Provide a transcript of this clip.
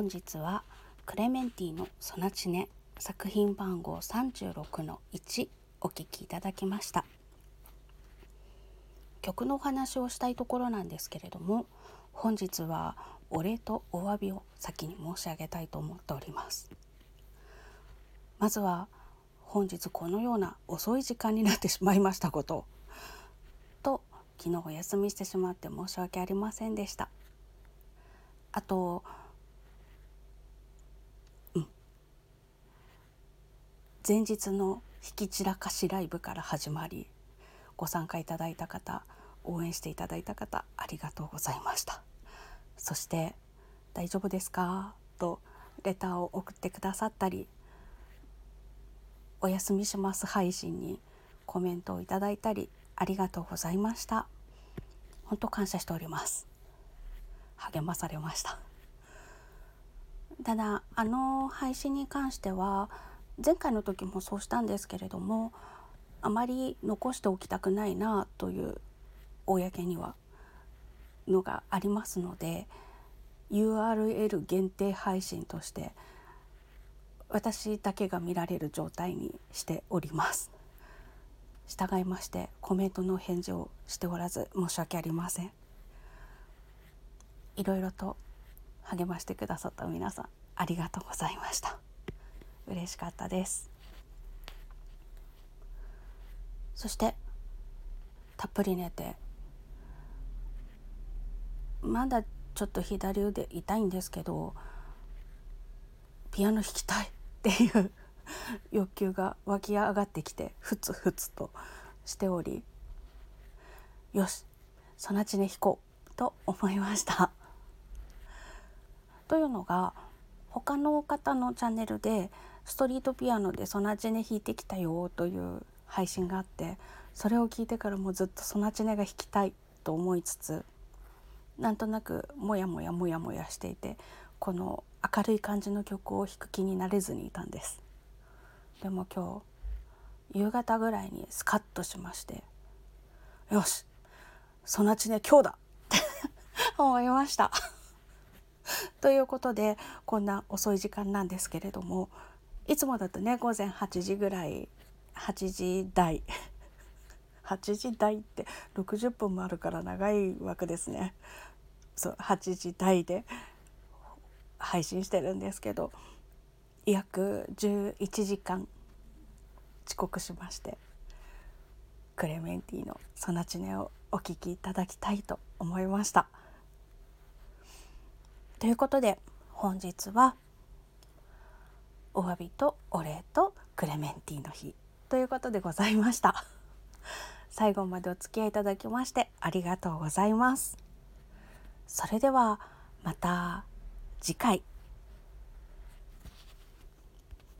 本日はクレメンティのソナチネ作品番号36の1お聴きいただきました。曲のお話をしたいところなんですけれども本日はお礼とお詫びを先に申し上げたいと思っております。まずは本日このような遅い時間になってしまいましたことと昨日お休みしてしまって申し訳ありませんでした。あと前日の引き散らかしライブから始まりご参加いただいた方応援していただいた方ありがとうございました。そして「大丈夫ですか?」とレターを送ってくださったり「お休みします配信」にコメントをいただいたりありがとうございました。本当感謝しております。励まされました。ただあの配信に関しては前回の時もそうしたんですけれどもあまり残しておきたくないなという公にはのがありますので URL 限定配信として私だけが見られる状態にしております。従いましてコメントの返事をしておらず申し訳ありません。いろいろと励ましてくださった皆さんありがとうございました。嬉しかったですそしてたっぷり寝てまだちょっと左腕痛いんですけどピアノ弾きたいっていう 欲求が湧き上がってきてふつふつとしておりよしそなちね弾こうと思いました。というのが他の方のチャンネルでストリートピアノでソナチネ弾いてきたよという配信があってそれを聞いてからもずっとソナチネが弾きたいと思いつつなんとなくモヤモヤモヤモヤしていてこの明るい感じの曲を弾く気になれずにいたんです。でも今日夕方ぐらいにスカッとしましてよしソナチネ今日だ！っ て思いました。ということでこんな遅い時間なんですけれどもいつもだとね午前8時ぐらい8時台 8時台って60分もあるから長い枠ですねそう8時台で配信してるんですけど約11時間遅刻しましてクレメンティの「ソナチネ」をお聴きいただきたいと思いました。ということで本日は「お詫びとお礼とクレメンティの日ということでございました。最後までお付き合いいただきましてありがとうございます。それではまた次回。